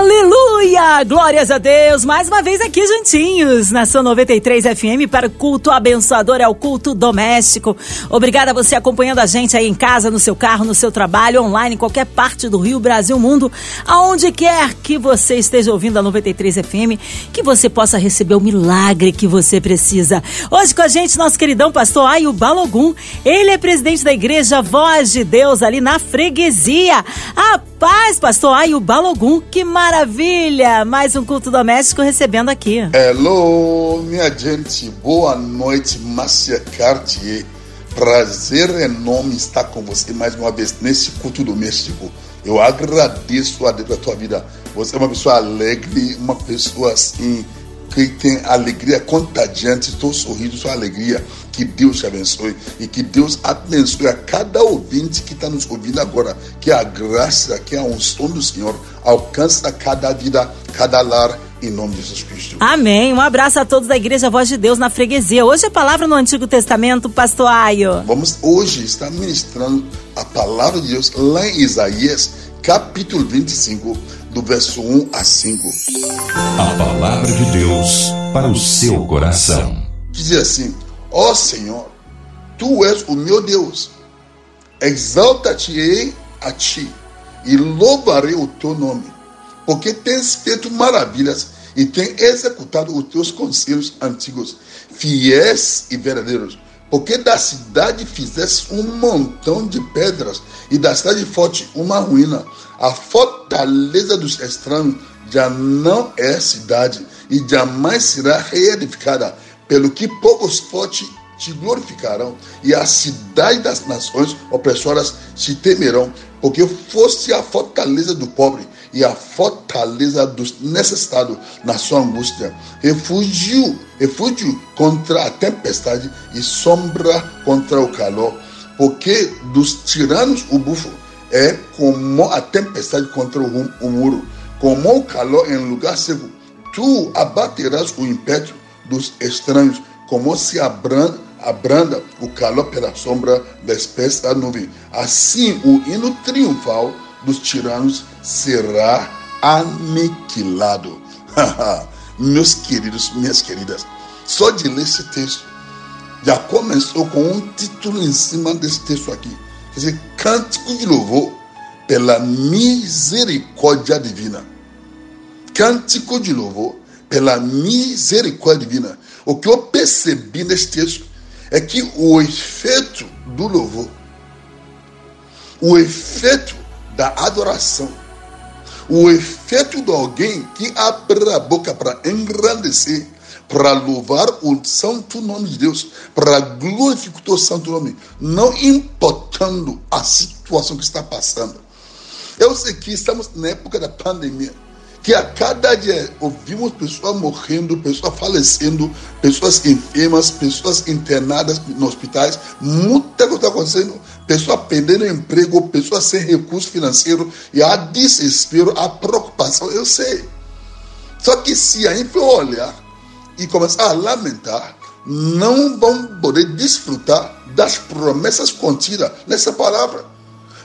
Aleluia! Glórias a Deus! Mais uma vez aqui juntinhos na sua 93 FM para o culto abençoador, é o culto doméstico. Obrigada a você acompanhando a gente aí em casa, no seu carro, no seu trabalho, online, em qualquer parte do Rio, Brasil, mundo, aonde quer que você esteja ouvindo a 93 FM, que você possa receber o milagre que você precisa. Hoje com a gente, nosso queridão pastor Ayo Balogum. Ele é presidente da igreja Voz de Deus ali na freguesia. A paz, pastor Ayo Balogum. Que maravilha! Mais um culto doméstico recebendo aqui. Hello, minha gente. Boa noite, Márcia Cartier. Prazer enorme estar com você mais uma vez nesse culto doméstico. Eu agradeço a Deus pela tua vida. Você é uma pessoa alegre, uma pessoa assim que tem alegria contagiante, teu sorriso, sua alegria. Que Deus te abençoe e que Deus abençoe a cada ouvinte que está nos ouvindo agora. Que a graça, que a unção do Senhor alcance cada vida, cada lar, em nome de Jesus Cristo. Amém. Um abraço a todos da Igreja Voz de Deus na freguesia. Hoje a palavra no Antigo Testamento, pastor Aio. Vamos hoje estar ministrando a palavra de Deus lá em Isaías, capítulo 25, do verso 1 a 5. A palavra de Deus para o seu coração. Diz assim: Ó oh Senhor, tu és o meu Deus. Exalta-te-ei a ti e louvarei o teu nome, porque tens feito maravilhas e tens executado os teus conselhos antigos, fiéis e verdadeiros. Porque da cidade fizeste um montão de pedras, e da cidade forte uma ruína. A fortaleza dos estranhos já não é cidade, e jamais será reedificada, pelo que povos fortes te glorificarão, e a cidade das nações opressoras te temerão, porque foste a fortaleza do pobre e a fortaleza dos necessitados na sua angústia. Refúgio, refúgio contra a tempestade e sombra contra o calor. Porque dos tiranos o bufo é como a tempestade contra o, muro, como o calor em lugar seco. Tu abaterás o império dos estranhos, como se abranda, abranda o calor pela sombra da espessa nuvem. Assim, o hino triunfal dos tiranos será aniquilado. Meus queridos, minhas queridas, só de ler esse texto, já começou com um título em cima desse texto aqui. Quer dizer, cântico de louvor pela misericórdia divina. Cântico de louvor pela misericórdia divina. O que eu percebi nesse texto é que o efeito do louvor, o efeito da adoração, o efeito de alguém que abre a boca para engrandecer, para louvar o santo nome de Deus, para glorificar o santo nome, não importando a situação que está passando. Eu sei que estamos na época da pandemia que a cada dia ouvimos pessoas morrendo, pessoas falecendo, pessoas enfermas, pessoas internadas nos hospitais, muita coisa está acontecendo, pessoas perdendo emprego, pessoas sem recurso financeiro, e há desespero, há preocupação, eu sei. Só que se a gente olhar e começar a lamentar, não vão poder desfrutar das promessas contidas nessa palavra.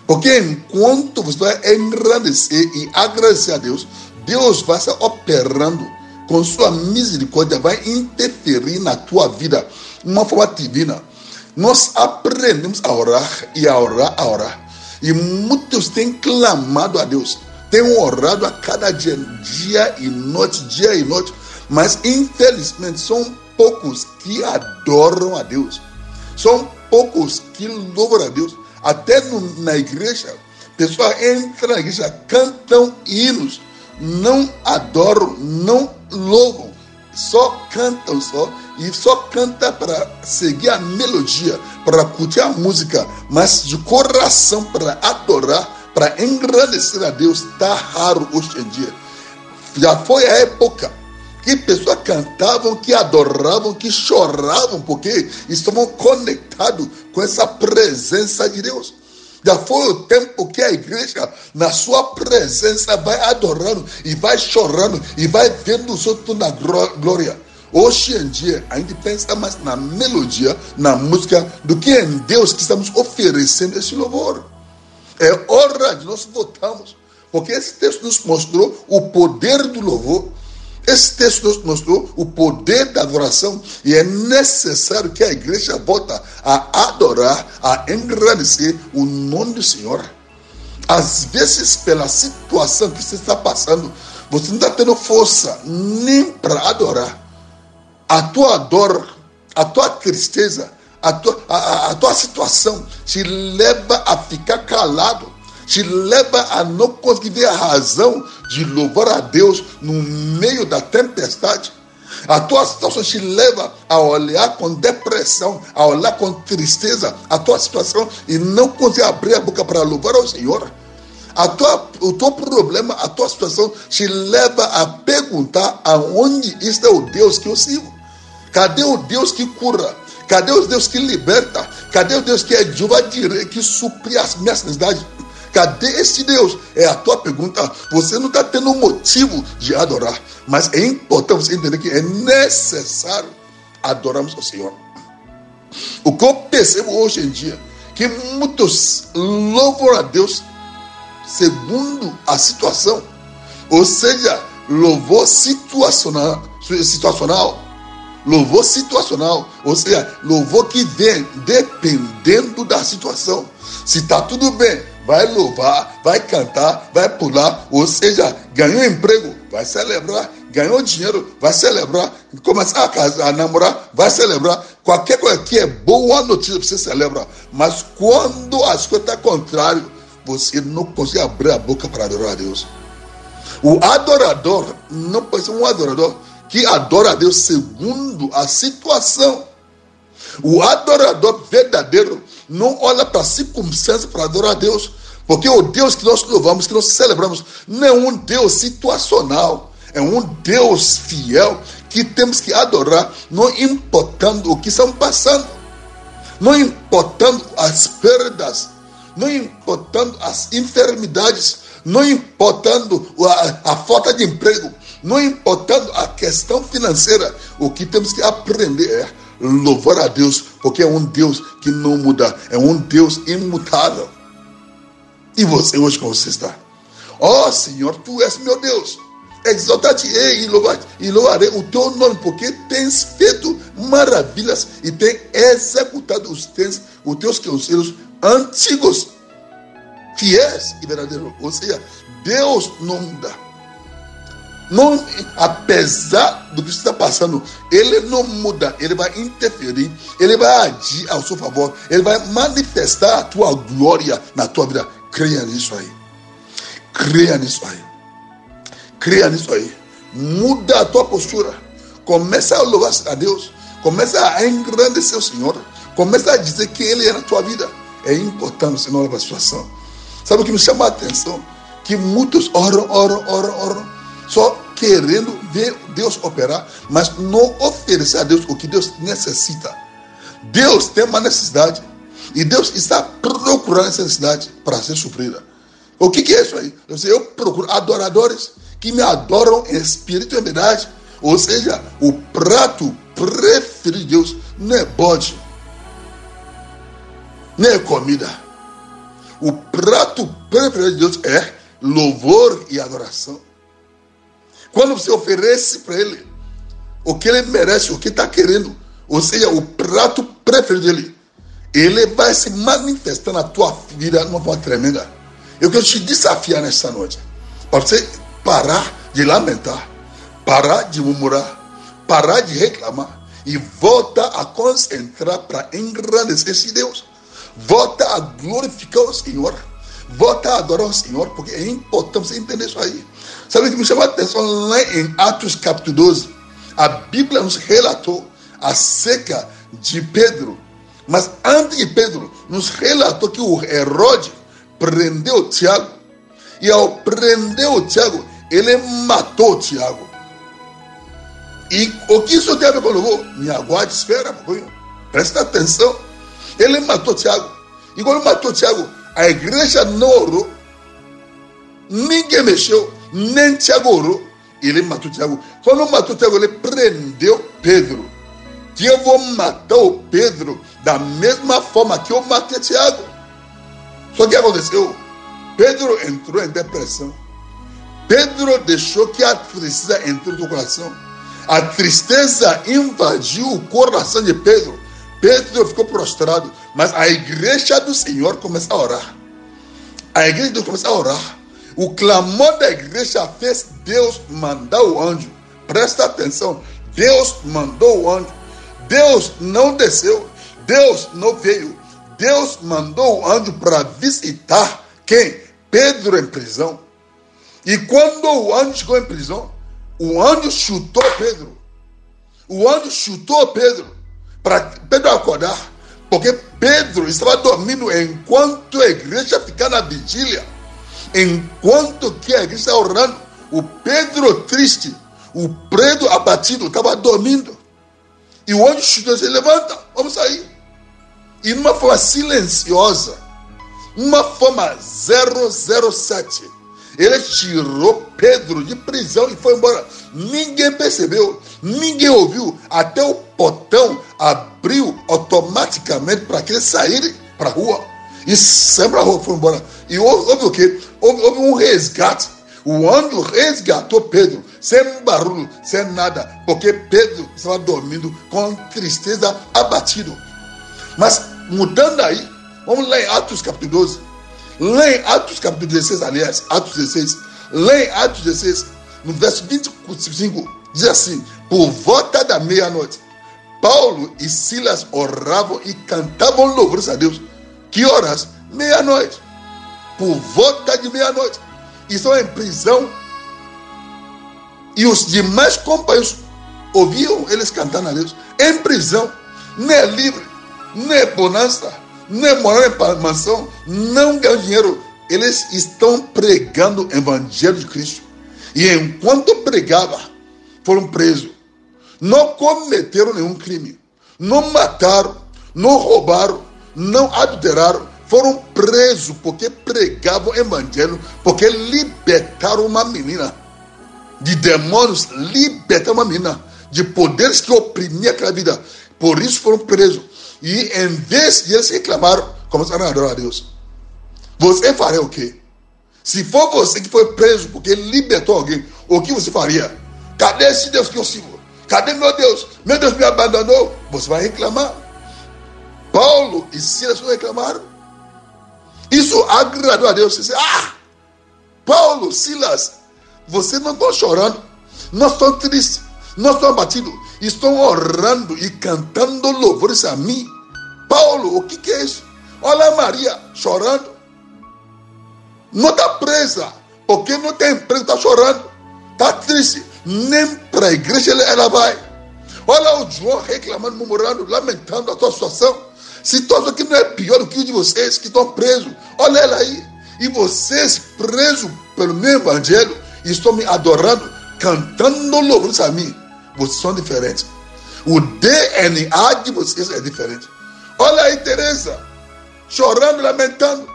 Porque enquanto você vai engrandecer e agradecer a Deus, Deus vai estar operando com sua misericórdia, vai interferir na tua vida de uma forma divina. Nós aprendemos a orar e a orar, a orar. E muitos têm clamado a Deus, têm orado a cada dia, dia e noite, dia e noite, mas infelizmente são poucos que adoram a Deus, são poucos que louvam a Deus. Até no, na igreja, pessoas entram na igreja, cantam hinos, não adoram, não louvam, só cantam só e só canta para seguir a melodia, para curtir a música, mas de coração para adorar, para engrandecer a Deus, está raro hoje em dia. Já foi a época que pessoas cantavam, que adoravam, que choravam, porque estavam conectados com essa presença de Deus. Já foi o tempo que a igreja, na sua presença, vai adorando e vai chorando e vai vendo os outros na glória. Hoje em dia, a gente pensa mais na melodia, na música, do que em Deus que estamos oferecendo esse louvor. É hora de nós voltarmos, porque esse texto nos mostrou o poder do louvor esse texto nos mostrou o poder da adoração e é necessário que a igreja volte a adorar, a engrandecer o nome do Senhor. Às vezes, pela situação que você está passando, você não está tendo força nem para adorar. A tua dor, a tua tristeza, a tua, a, a tua situação te leva a ficar calado te leva a não conseguir a razão de louvar a Deus no meio da tempestade. A tua situação te leva a olhar com depressão, a olhar com tristeza a tua situação e não conseguir abrir a boca para louvar ao Senhor. A tua, o teu problema, a tua situação te leva a perguntar aonde está o Deus que eu sirvo. Cadê o Deus que cura? Cadê o Deus que liberta? Cadê o Deus que é Jeová que supre as minhas necessidades? Cadê esse Deus? É a tua pergunta. Você não está tendo motivo de adorar, mas é importante você entender que é necessário adorarmos o Senhor. O que eu percebo hoje em dia, que muitos louvam a Deus segundo a situação, ou seja, louvor situacional, situacional louvor situacional, ou seja, louvor que vem dependendo da situação. Se está tudo bem, vai louvar, vai cantar, vai pular, ou seja, ganhou emprego, vai celebrar, ganhou dinheiro, vai celebrar, começar a, casar, a namorar, vai celebrar. Qualquer coisa que é boa notícia você celebra. Mas quando as coisas estão contrário, você não consegue abrir a boca para adorar a Deus. O adorador não pode ser um adorador que adora a Deus segundo a situação. O adorador verdadeiro não olha para a circunstância para adorar a Deus. Porque o Deus que nós louvamos, que nós celebramos, não é um Deus situacional. É um Deus fiel que temos que adorar, não importando o que estão passando, não importando as perdas, não importando as enfermidades, não importando a, a falta de emprego, não importando a questão financeira. O que temos que aprender é louvar a Deus, porque é um Deus que não muda, é um Deus imutável. E você hoje como você está? Ó oh, Senhor, tu és meu Deus. Exaltar-te-ei e, louvar, e louvarei o teu nome, porque tens feito maravilhas e tens executado os teus, os teus conselhos antigos, fiéis e verdadeiros. Ou seja, Deus não muda. Não, apesar do que está passando, ele não muda, ele vai interferir, ele vai agir ao seu favor, ele vai manifestar a tua glória na tua vida. Creia nisso aí. Creia nisso aí. Creia nisso aí. Muda a tua postura. Começa a louvar a Deus. Começa a engrandecer o Senhor. Começa a dizer que Ele é na tua vida. É importante você não a situação. Sabe o que me chama a atenção? Que muitos oram, oram, oram, oram só querendo ver Deus operar, mas não oferecer a Deus o que Deus necessita. Deus tem uma necessidade e Deus está procurando essa necessidade para ser suprida. O que, que é isso aí? Eu procuro adoradores que me adoram em espírito e verdade. Ou seja, o prato preferido de Deus não é bode, nem é comida. O prato preferido de Deus é louvor e adoração. Quando você oferece para ele o que ele merece, o que está querendo, ou seja, o prato preferido dele, ele vai se manifestar na tua vida de uma forma tremenda. Eu quero te desafiar nesta noite para você parar de lamentar, parar de murmurar, parar de reclamar e volta a concentrar para engrandecer esse Deus. Volta a glorificar o Senhor. Volta a adorar o Senhor, porque é importante você entender isso aí. Sabe o que me chamou a atenção lá em Atos capítulo 12? A Bíblia nos relatou acerca de Pedro. Mas antes de Pedro, nos relatou que o Herodes prendeu Tiago. E ao prender o Tiago, ele matou Tiago. E o que isso tem a ver com o louvor? Me aguarde, espera. Presta atenção. Ele matou Tiago. E quando matou Tiago, A igreja não orou. Ninguém mexeu, nem Tiago orou. Ele matou Tiago. Quando matou Tiago, ele prendeu Pedro. Que eu vou matar o Pedro da mesma forma que eu matei Tiago. Só que aconteceu? Pedro entrou em depressão. Pedro deixou que a tristeza entrou no coração. A tristeza invadiu o coração de Pedro. Pedro ficou prostrado. Mas a igreja do Senhor começa a orar. A igreja de Deus começa a orar. O clamor da igreja fez Deus mandar o anjo. Presta atenção. Deus mandou o anjo. Deus não desceu. Deus não veio. Deus mandou o anjo para visitar quem? Pedro em prisão. E quando o anjo chegou em prisão, o anjo chutou Pedro. O anjo chutou Pedro para Pedro acordar. Porque Pedro estava dormindo enquanto a igreja ficava na vigília. Enquanto que a igreja estava orando. O Pedro triste, o Pedro abatido, estava dormindo. E o anjo e disse: Levanta, vamos sair. E numa forma silenciosa, uma forma 007, ele tirou Pedro de prisão e foi embora. Ninguém percebeu, ninguém ouviu. Até o portão abriu automaticamente para que ele sair para a rua. E sempre a rua foi embora. E houve, houve o quê? Houve, houve um resgate. O anjo resgatou Pedro, sem barulho, sem nada, porque Pedro estava dormindo com tristeza abatido. Mas mudando aí, vamos lá em Atos capítulo 12. Lê Atos capítulo 16, aliás, Atos 16. Lê Atos 16, no verso 25, diz assim: Por volta da meia-noite, Paulo e Silas oravam e cantavam louvores a Deus. Que horas? Meia-noite. Por volta de meia-noite. Estão em prisão. E os demais companheiros ouviam eles cantando a Deus. Em prisão. Nem é livre, nem é bonança nem morar em mansão, não ganham dinheiro. Eles estão pregando o evangelho de Cristo. E enquanto pregava, foram presos. Não cometeram nenhum crime. Não mataram, não roubaram, não adulteraram. Foram presos porque pregavam o evangelho, porque libertaram uma menina de demônios, libertaram uma menina de poderes que oprimiam aquela vida. Por isso foram presos. E em vez de eles reclamaram, começaram a adorar a Deus. Você faria o quê? Se for você que foi preso porque libertou alguém, o que você faria? Cadê esse Deus que eu sigo? Cadê meu Deus? Meu Deus me abandonou. Você vai reclamar. Paulo e Silas reclamaram. Isso agradou a Deus. Disse, ah, Paulo, Silas, vocês não estão chorando, não estão tristes, não estão abatidos estão orando e cantando louvores a mim. Paulo, o que, que é isso? Olha Maria chorando. Não está presa, porque não tem emprego, está chorando. Está triste. Nem para a igreja ela vai. Olha o João reclamando, murmurando, lamentando a sua situação. Situação que não é pior do que o de vocês que estão presos. Olha ela aí. E vocês presos pelo meu evangelho estão me adorando, cantando louvores a mim vocês são diferentes. O DNA de vocês é diferente. Olha aí, Teresa, chorando, lamentando.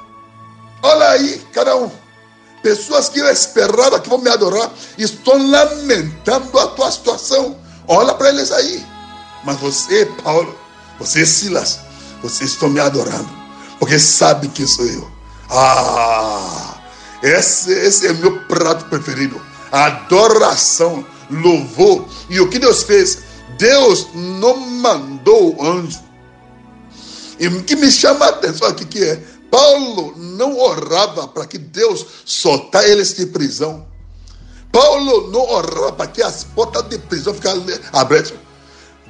Olha aí, cada um. Pessoas que eu esperava que vão me adorar estão lamentando a tua situação. Olha para eles aí. Mas você, Paulo, você, Silas, vocês estão me adorando. Porque sabem que sou eu. Ah, esse, esse é meu prato preferido. Adoração louvor. E o que Deus fez? Deus não mandou o anjo. E o que me chama a atenção aqui que é, Paulo não orava para que Deus soltar eles de prisão. Paulo não orava para que as portas de prisão ficassem abertas.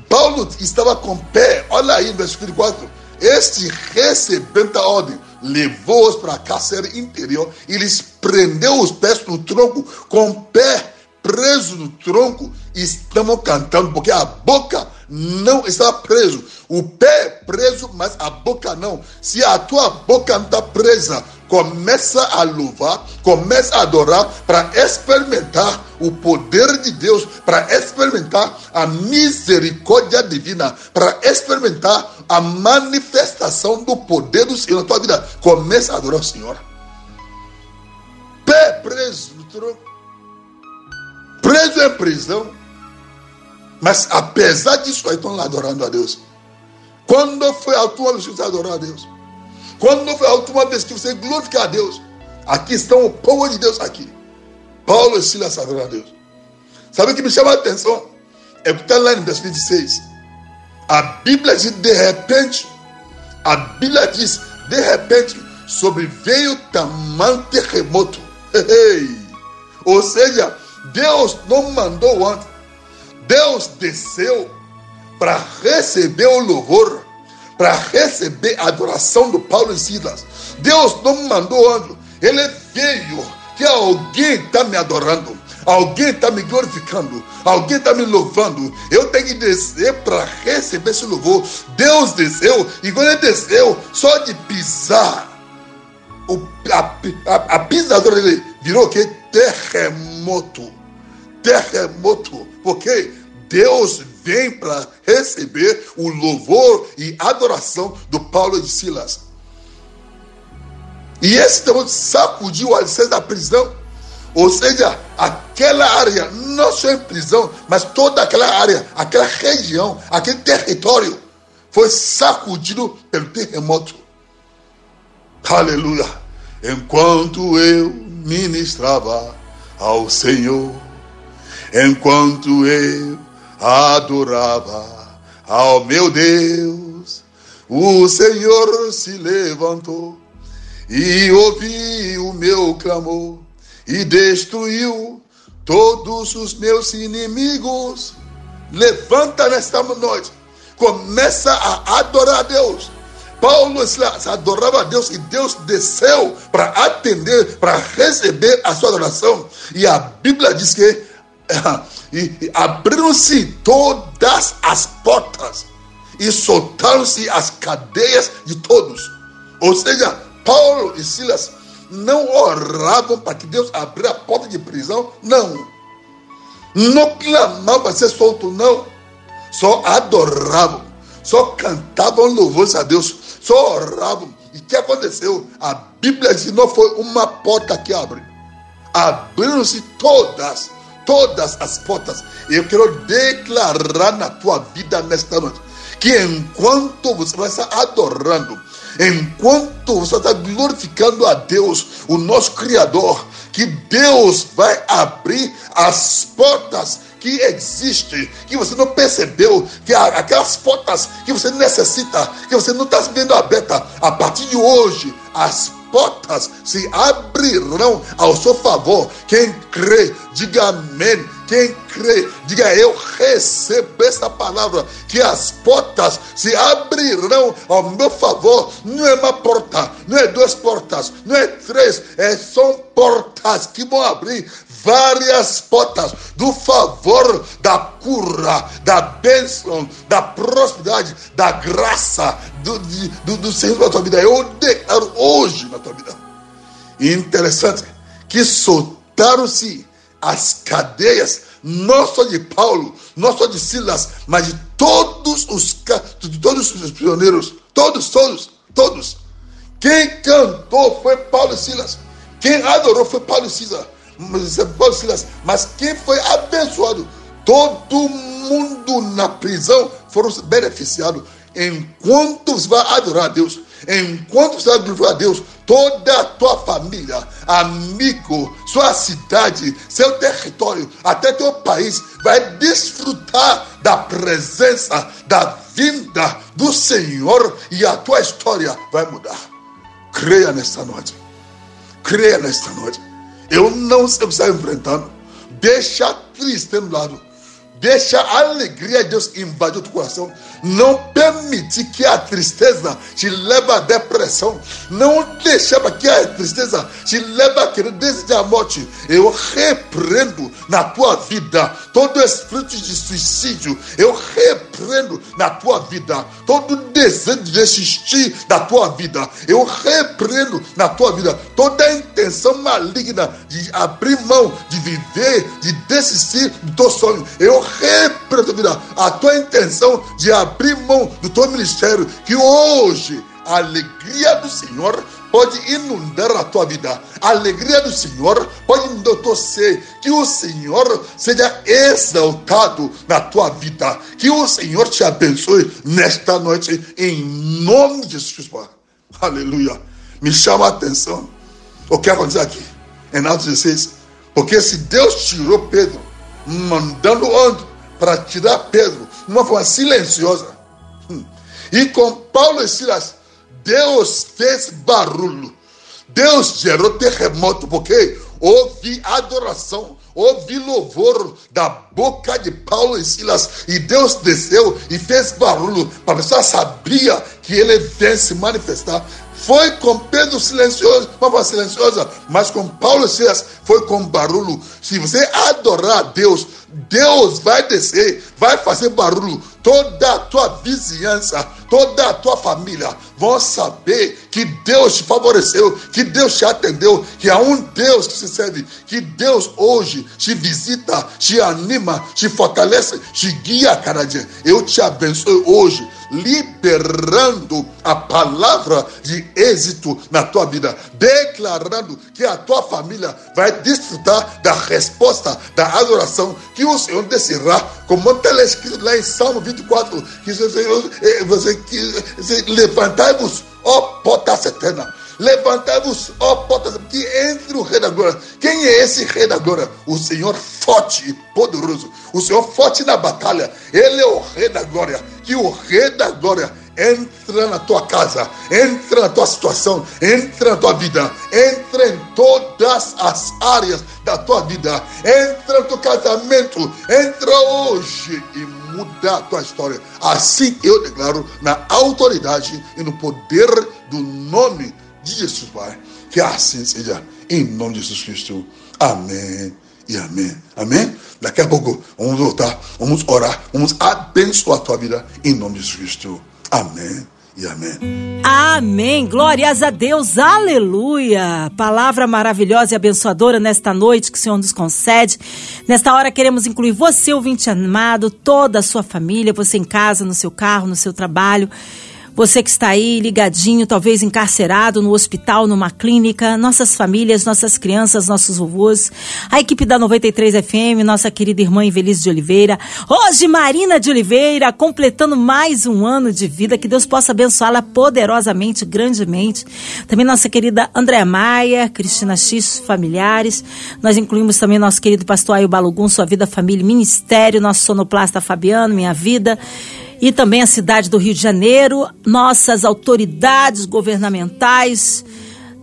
Paulo estava com pé, olha aí versículo 4. Este recebendo a ordem, levou-os para a cárcere interior e lhes prendeu os pés no tronco com pé preso no tronco, estamos cantando, porque a boca não está preso. O pé é preso, mas a boca não. Se a tua boca não está presa, começa a louvar, começa a adorar para experimentar o poder de Deus, para experimentar a misericórdia divina, para experimentar a manifestação do poder do Senhor na tua vida. Começa a adorar o Senhor. Pé preso preso em prisão, mas apesar disso aí estão lá adorando a Deus. Quando foi a última vez que você adorou a Deus? Quando foi a última vez que você glorificou a Deus? Aqui estão o povo de Deus aqui. Paulo e Silas adoram a Deus. Sabe o que me chama a atenção? É que está lá em versículo 26. A Bíblia diz de repente, a Bíblia diz de repente, sobreveio tamanho terremoto. Ou seja, Deus não mandou antes. Deus desceu para receber o louvor, para receber a adoração do Paulo e Silas. Deus não mandou anjo, ele veio que alguém está me adorando, alguém está me glorificando, alguém está me louvando. Eu tenho que descer para receber esse louvor. Deus desceu, e quando ele desceu, só de pisar, o, a, a, a pisadora dele virou que? Terremoto. Terremoto. Porque Deus vem para receber o louvor e adoração do Paulo e de Silas. E esse terremoto sacudiu o alicerce da prisão. Ou seja, aquela área, não só em prisão, mas toda aquela área, aquela região, aquele território, foi sacudido pelo terremoto. Aleluia. Enquanto eu ministrava ao Senhor, enquanto eu adorava ao meu Deus, o Senhor se levantou e ouviu o meu clamor e destruiu todos os meus inimigos. Levanta nesta noite, começa a adorar a Deus Paulo adorava a Deus e Deus desceu para atender, para receber a sua adoração. E a Bíblia diz que abriram-se todas as portas e soltaram-se as cadeias de todos. Ou seja, Paulo e Silas não oravam para que Deus abrisse a porta de prisão, não. Não clamavam para ser solto, não. Só adoravam, só cantavam louvores a Deus só oravam. E o que aconteceu? A Bíblia diz que não foi uma porta que abriu. Abriram-se todas, todas as portas. Eu quero declarar na tua vida nesta noite que enquanto você vai estar adorando, enquanto você está glorificando a Deus, o nosso Criador, que Deus vai abrir as portas que existe, que você não percebeu, que aquelas portas que você necessita, que você não está vendo aberta, a partir de hoje, as portas se abrirão ao seu favor. Quem crê, diga amém. Quem crê, diga eu recebo essa palavra, que as portas se abrirão ao meu favor. Não é uma porta, não é duas portas, não é três, é, são portas que vão abrir várias portas do favor, da cura, da bênção, da prosperidade, da graça do, do, do Senhor na tua vida. Eu declaro hoje na tua vida. Interessante que soltaram-se as cadeias, não só de Paulo, não só de Silas, mas de todos os, de todos os prisioneiros, todos, todos, todos. Quem cantou foi Paulo e Silas. Quem adorou foi Paulo e Silas. Paulo Silas, mas quem foi abençoado? Todo mundo na prisão foram beneficiados. Enquanto você vai adorar a Deus, enquanto você vai glorificar a Deus, toda a tua família, amigo, sua cidade, seu território, até teu país, vai desfrutar da presença, da vinda do Senhor e a tua história vai mudar. Creia nesta noite. Creia nesta noite. Eu não sei o que está enfrentando. Deixa a tristeza no lado. Deixa a alegria de Deus invadir o teu coração. Não permite que a tristeza te leve à depressão. Não deixa que a tristeza te leve a querer desejar a morte. Eu repreendo na tua vida todo espírito de suicídio. Eu repreendo na tua vida todo desejo de desistir da tua vida. Eu repreendo na tua vida toda a intenção maligna de abrir mão, de viver, de desistir do teu sonho. Eu repreendo vida, a tua intenção de abrir mão do teu ministério, que hoje a alegria do Senhor pode inundar a tua vida. A alegria do Senhor pode inundar o teu ser. Que o Senhor seja exaltado na tua vida. Que o Senhor te abençoe nesta noite, em nome de Jesus. Aleluia. Me chama a atenção o que aconteceu aqui, em Atos 16. Porque se Deus tirou Pedro, mandando onde? Para tirar Pedro, de uma forma silenciosa. Hum, e com Paulo e Silas, Deus fez barulho. Deus gerou terremoto, porque houve adoração, houve louvor da boca de Paulo e Silas, e Deus desceu e fez barulho, para a pessoa sabia que ele vem se manifestar. Foi com Pedro silencioso, voz silenciosa, mas com Paulo e Silas foi com barulho. Se você adorar a Deus, Deus vai descer, vai fazer barulho. Toda a tua vizinhança, toda a tua família vão saber que Deus te favoreceu, que Deus te atendeu, que há um Deus que se serve, que Deus hoje te visita, te anima, te fortalece, te guia a cada dia. Eu te abençoo hoje liberando a palavra de êxito na tua vida, declarando que a tua família vai desfrutar da resposta, da adoração que o Senhor descerá, como está escrito lá em Salmo 24, que você, você, você levantai-vos, ó portas eternas, Levantai-vos, ó portas, que entre o rei da glória. Quem é esse rei da glória? O Senhor forte e poderoso. O Senhor forte na batalha. Ele é o rei da glória. Que o rei da glória entra na tua casa, entra na tua situação, entra na tua vida, entra em todas as áreas da tua vida, entra no teu casamento, entra hoje e muda a tua história. Assim eu declaro na autoridade e no poder do nome Jesus, Pai. Que assim seja, em nome de Jesus Cristo. Amém e amém. Amém? Daqui a pouco vamos voltar, vamos orar, vamos abençoar a tua vida em nome de Jesus Cristo. Amém. E amém. Amém. Glórias a Deus. Aleluia. Palavra maravilhosa e abençoadora nesta noite que o Senhor nos concede. Nesta hora queremos incluir você, ouvinte amado, toda a sua família, você em casa, no seu carro, no seu trabalho. Você que está aí ligadinho, talvez encarcerado no hospital, numa clínica, nossas famílias, nossas crianças, nossos vovôs, a equipe da 93 FM, nossa querida irmã Invelise de Oliveira, hoje Marina de Oliveira, completando mais um ano de vida, que Deus possa abençoá-la poderosamente, grandemente. Também nossa querida Andréa Maia, Cristina X, familiares. Nós incluímos também nosso querido pastor Ayo Balugum, sua vida, família, ministério, nosso sonoplasta Fabiano, minha vida e também a cidade do Rio de Janeiro, nossas autoridades governamentais,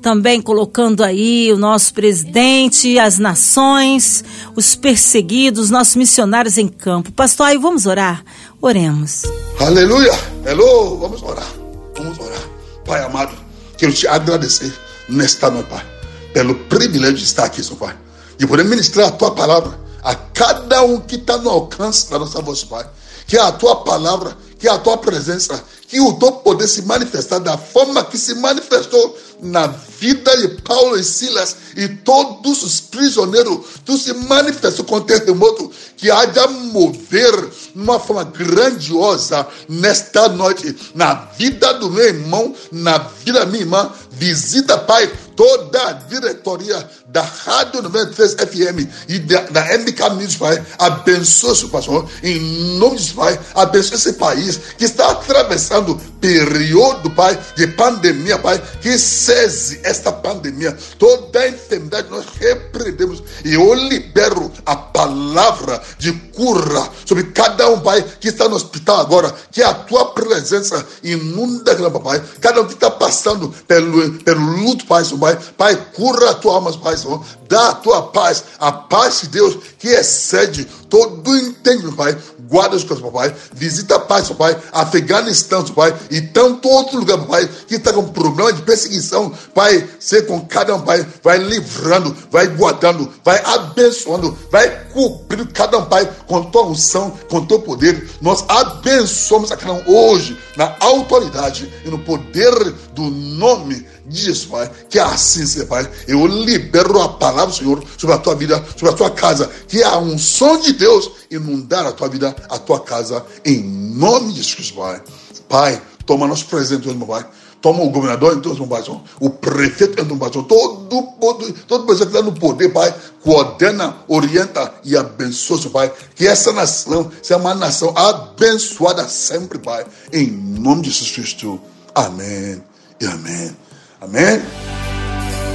também colocando aí o nosso presidente, as nações, os perseguidos, nossos missionários em campo. Pastor, aí vamos orar? Oremos. Aleluia! Hello! Vamos orar. Vamos orar. Pai amado, quero te agradecer nesta noite, Pai, pelo privilégio de estar aqui, Senhor Pai, de poder ministrar a tua palavra a cada um que está no alcance da nossa voz, Pai que a tua palavra, que a tua presença, que o teu poder se manifestar da forma que se manifestou na vida de Paulo e Silas e todos os prisioneiros, tu se manifestou com terremoto que de mover de uma forma grandiosa nesta noite, na vida do meu irmão, na vida da minha irmã. Visita, Pai, toda a diretoria da Rádio 93 FM e da, da MK News, Pai. Abençoa o pastor, em nome de Pai. Abençoa esse país que está atravessando período, Pai, de pandemia, Pai. Que cesse esta pandemia. Toda a enfermidade nós repreendemos e eu libero a palavra de cura sobre cada um, Pai, que está no hospital agora, que a tua presença inunda, papai. Cada um que está passando pelo, pelo luto, Pai, Pai. Pai, cura a tua alma, Pai, Senhor. Dá a tua paz, a paz de Deus que excede todo entendimento, Pai guarda os coisas, papai. Visita a paz, papai. Afeganistão, papai. E tanto outro lugar, papai, que está com problema de perseguição. Pai, ser com cada um, pai. Vai livrando, vai guardando, vai abençoando, vai cobrir cada um, pai, com tua unção, com teu poder. Nós abençoamos a cada um hoje, na autoridade e no poder do nome Jesus, Pai. Que assim seja, Pai. Eu libero a palavra do Senhor sobre a tua vida, sobre a tua casa. Que a unção de Deus inundar a tua vida, a tua casa, em nome de Jesus, Pai. Pai, toma nosso presente hoje, meu Pai. Toma o governador em todos os o prefeito em todos todo, todo, todo pessoa que está no poder, Pai, coordena, orienta e abençoa, Pai. Que essa nação seja uma nação abençoada sempre, Pai. Em nome de Jesus Cristo. Amém e amém. Amém.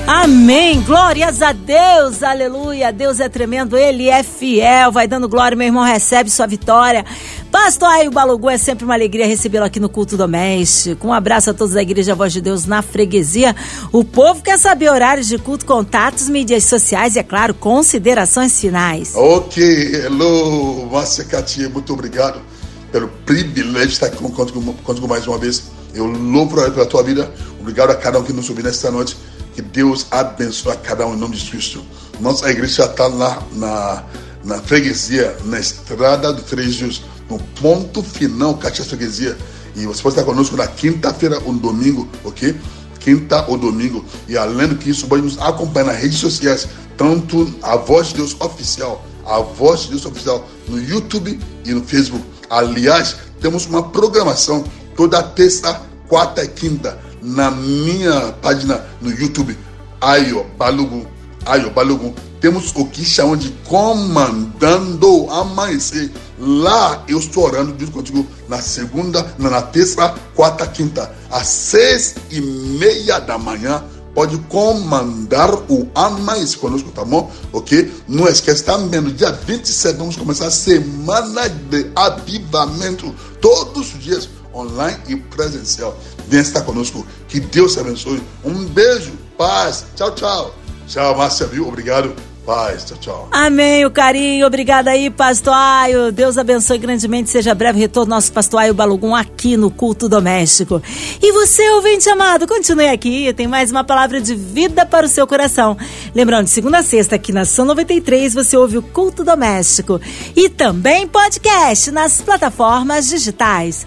Amém. Glórias a Deus. Aleluia. Deus é tremendo. Ele é fiel. Vai dando glória, meu irmão. Recebe sua vitória. Pastor Aio Balogu, é sempre uma alegria recebê-lo aqui no culto doméstico. Um abraço a todos da Igreja Voz de Deus na freguesia. O povo quer saber horários de culto, contatos, mídias sociais e, é claro, considerações finais. Ok. Hello, Márcia Catia. Muito obrigado pelo privilégio de estar aqui contigo mais uma vez. Eu louvo pela tua vida. Obrigado a cada um que nos ouviu nesta noite. Que Deus abençoe a cada um em nome de Cristo. Nossa igreja está lá na, na freguesia, na estrada do Três Dias, no ponto final, Caxias Freguesia. E você pode estar conosco na quinta-feira ou domingo, ok? Quinta ou domingo. E além do que isso, pode nos acompanhar nas redes sociais, tanto a Voz de Deus Oficial, a Voz de Deus Oficial no YouTube e no Facebook. Aliás, temos uma programação toda terça, quarta e quinta na minha página no YouTube, Ayo Balogun. Ayo Balogun. Temos o que chamam de Comandando Amanhecer. Lá eu estou orando junto contigo na segunda, na terça, quarta, quinta, às seis e meia da manhã. Pode comandar o amanhecer conosco, tá bom? Ok? Não esquece também, no dia 27 vamos começar a semana de avivamento. Todos os dias online e presencial. Venha estar conosco. Que Deus te abençoe. Um beijo, paz. Tchau, tchau. Tchau, Márcia, viu? Obrigado. Paz, tchau, tchau. Amém, o carinho. Obrigada aí, Pastor Aio. Deus abençoe grandemente. Seja breve retorno nosso Pastor Aio Balugum aqui no Culto Doméstico. E você, ouvinte amado, continue aqui. Tem mais uma palavra de vida para o seu coração. Lembrando, segunda a sexta, aqui na São 93, você ouve o Culto Doméstico. E também podcast nas plataformas digitais.